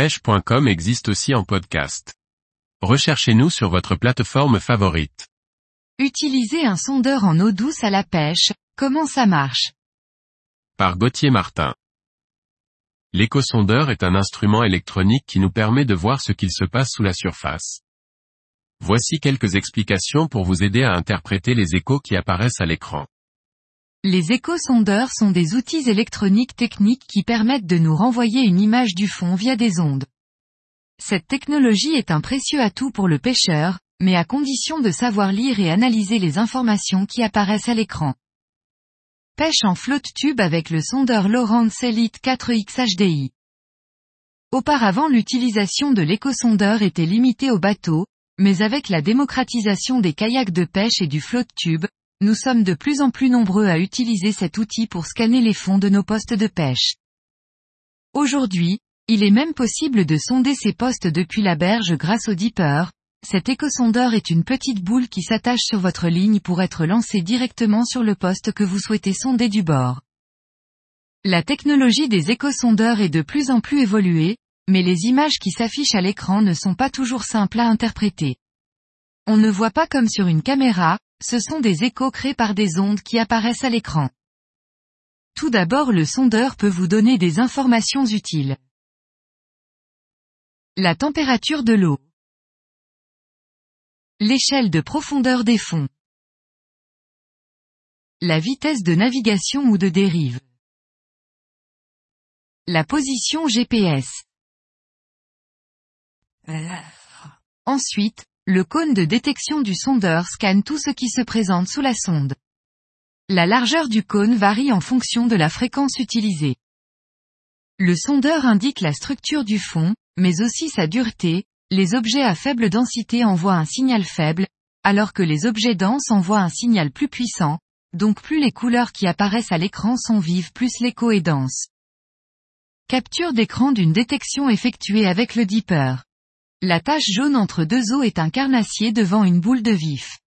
pêche.com existe aussi en podcast. Recherchez-nous sur votre plateforme favorite. Utiliser un sondeur en eau douce à la pêche, comment ça marche? Par Gauthier Martin. L'échosondeur est un instrument électronique qui nous permet de voir ce qu'il se passe sous la surface. Voici quelques explications pour vous aider à interpréter les échos qui apparaissent à l'écran. Les échosondeurs sont des outils électroniques techniques qui permettent de nous renvoyer une image du fond via des ondes. Cette technologie est un précieux atout pour le pêcheur, mais à condition de savoir lire et analyser les informations qui apparaissent à l'écran. Pêche en flotte tube avec le sondeur Lowrance Elite 4X HDI. Auparavant l'utilisation de l'échosondeur était limitée aux bateaux, mais avec la démocratisation des kayaks de pêche et du flotte tube, nous sommes de plus en plus nombreux à utiliser cet outil pour scanner les fonds de nos postes de pêche. Aujourd'hui, il est même possible de sonder ces postes depuis la berge grâce au dipper. Cet échosondeur est une petite boule qui s'attache sur votre ligne pour être lancé directement sur le poste que vous souhaitez sonder du bord. La technologie des échosondeurs est de plus en plus évoluée, mais les images qui s'affichent à l'écran ne sont pas toujours simples à interpréter. On ne voit pas comme sur une caméra, ce sont des échos créés par des ondes qui apparaissent à l'écran. Tout d'abord le sondeur peut vous donner des informations utiles. La température de l'eau. L'échelle de profondeur des fonds. La vitesse de navigation ou de dérive. La position GPS. Ensuite, le cône de détection du sondeur scanne tout ce qui se présente sous la sonde. La largeur du cône varie en fonction de la fréquence utilisée. Le sondeur indique la structure du fond, mais aussi sa dureté, les objets à faible densité envoient un signal faible, alors que les objets denses envoient un signal plus puissant, donc plus les couleurs qui apparaissent à l'écran sont vives plus l'écho est dense. Capture d'écran d'une détection effectuée avec le dipper. La tache jaune entre deux eaux est un carnassier devant une boule de vif.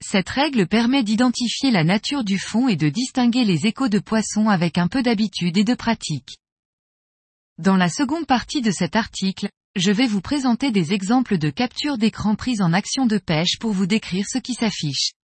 Cette règle permet d'identifier la nature du fond et de distinguer les échos de poissons avec un peu d'habitude et de pratique. Dans la seconde partie de cet article, je vais vous présenter des exemples de capture d'écran prise en action de pêche pour vous décrire ce qui s'affiche.